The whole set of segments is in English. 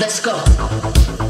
Let's go.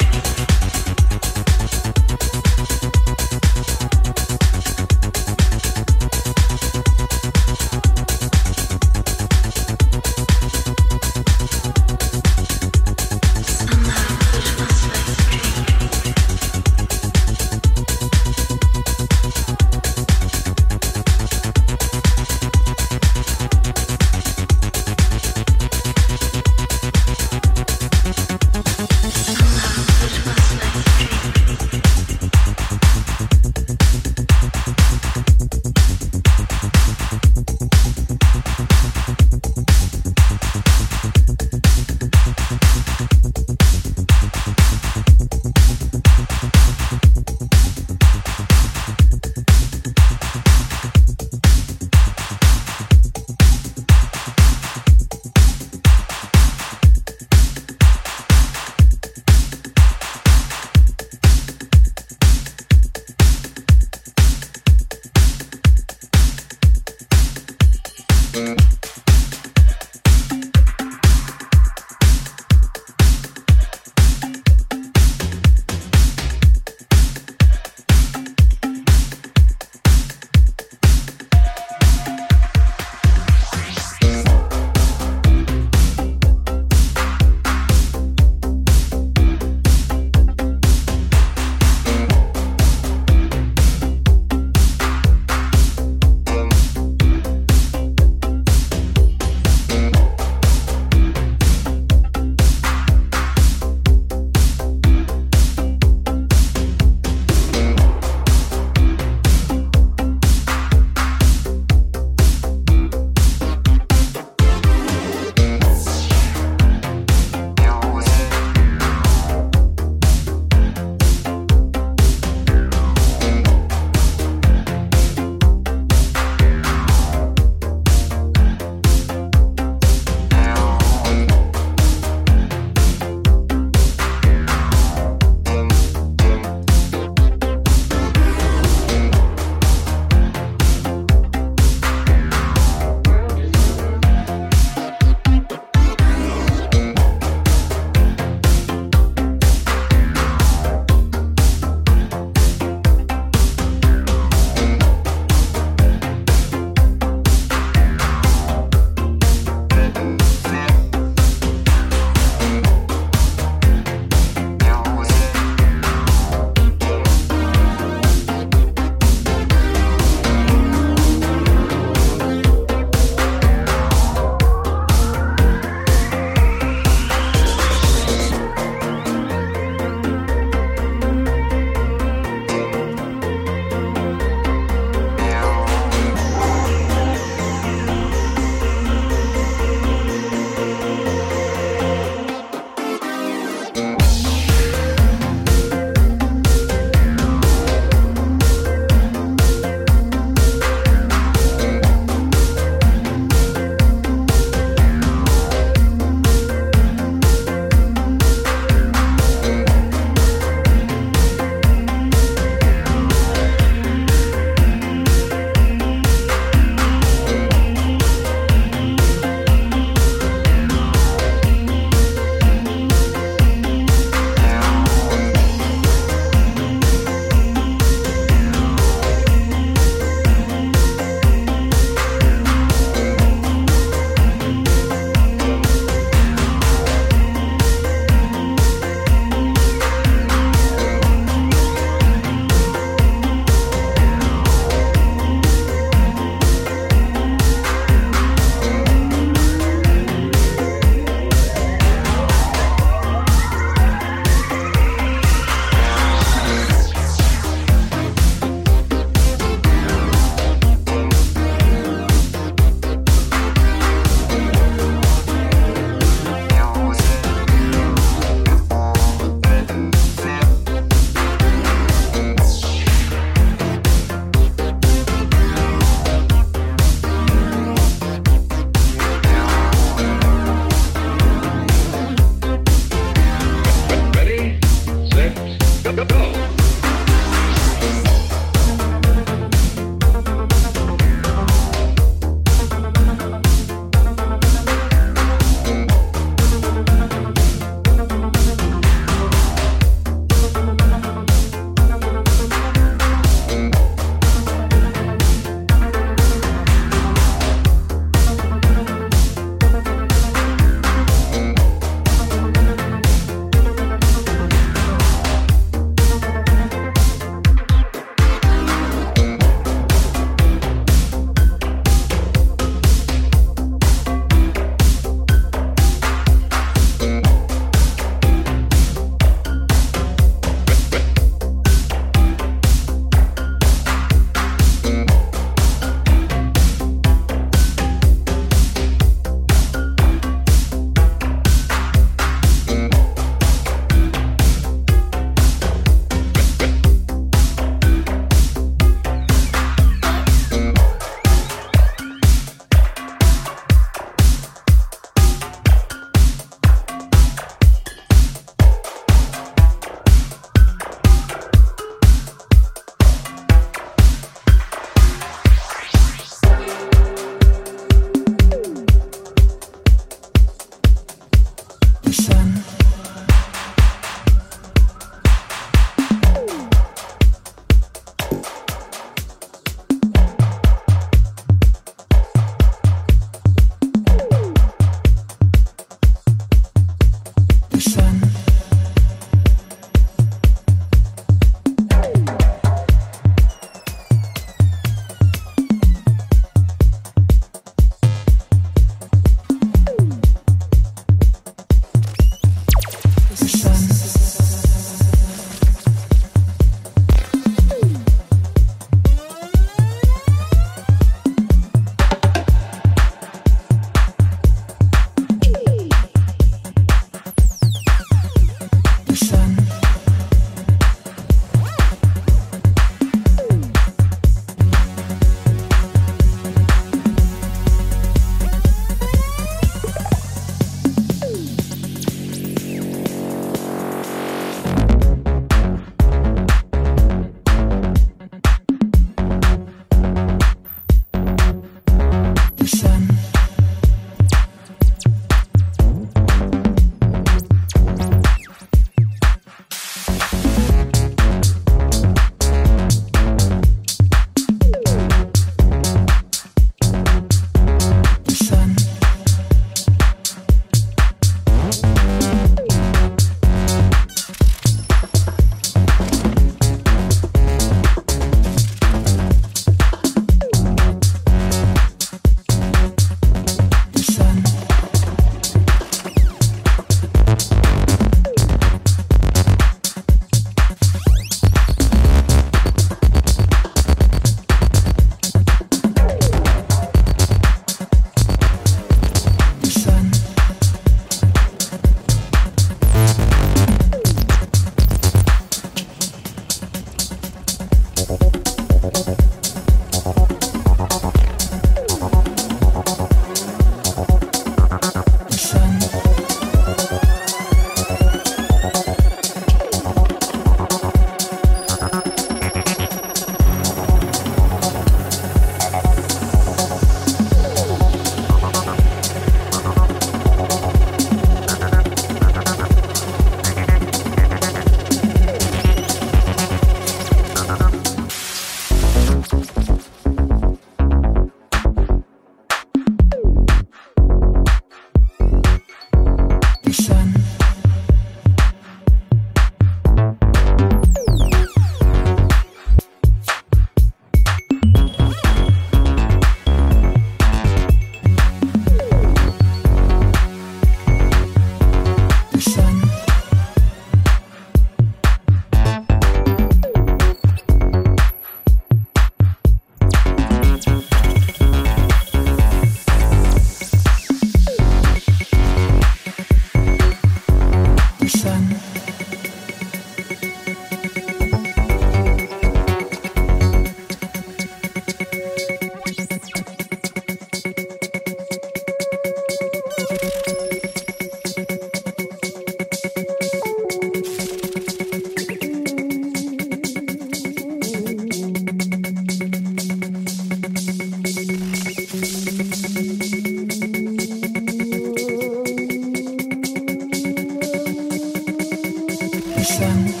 Sun.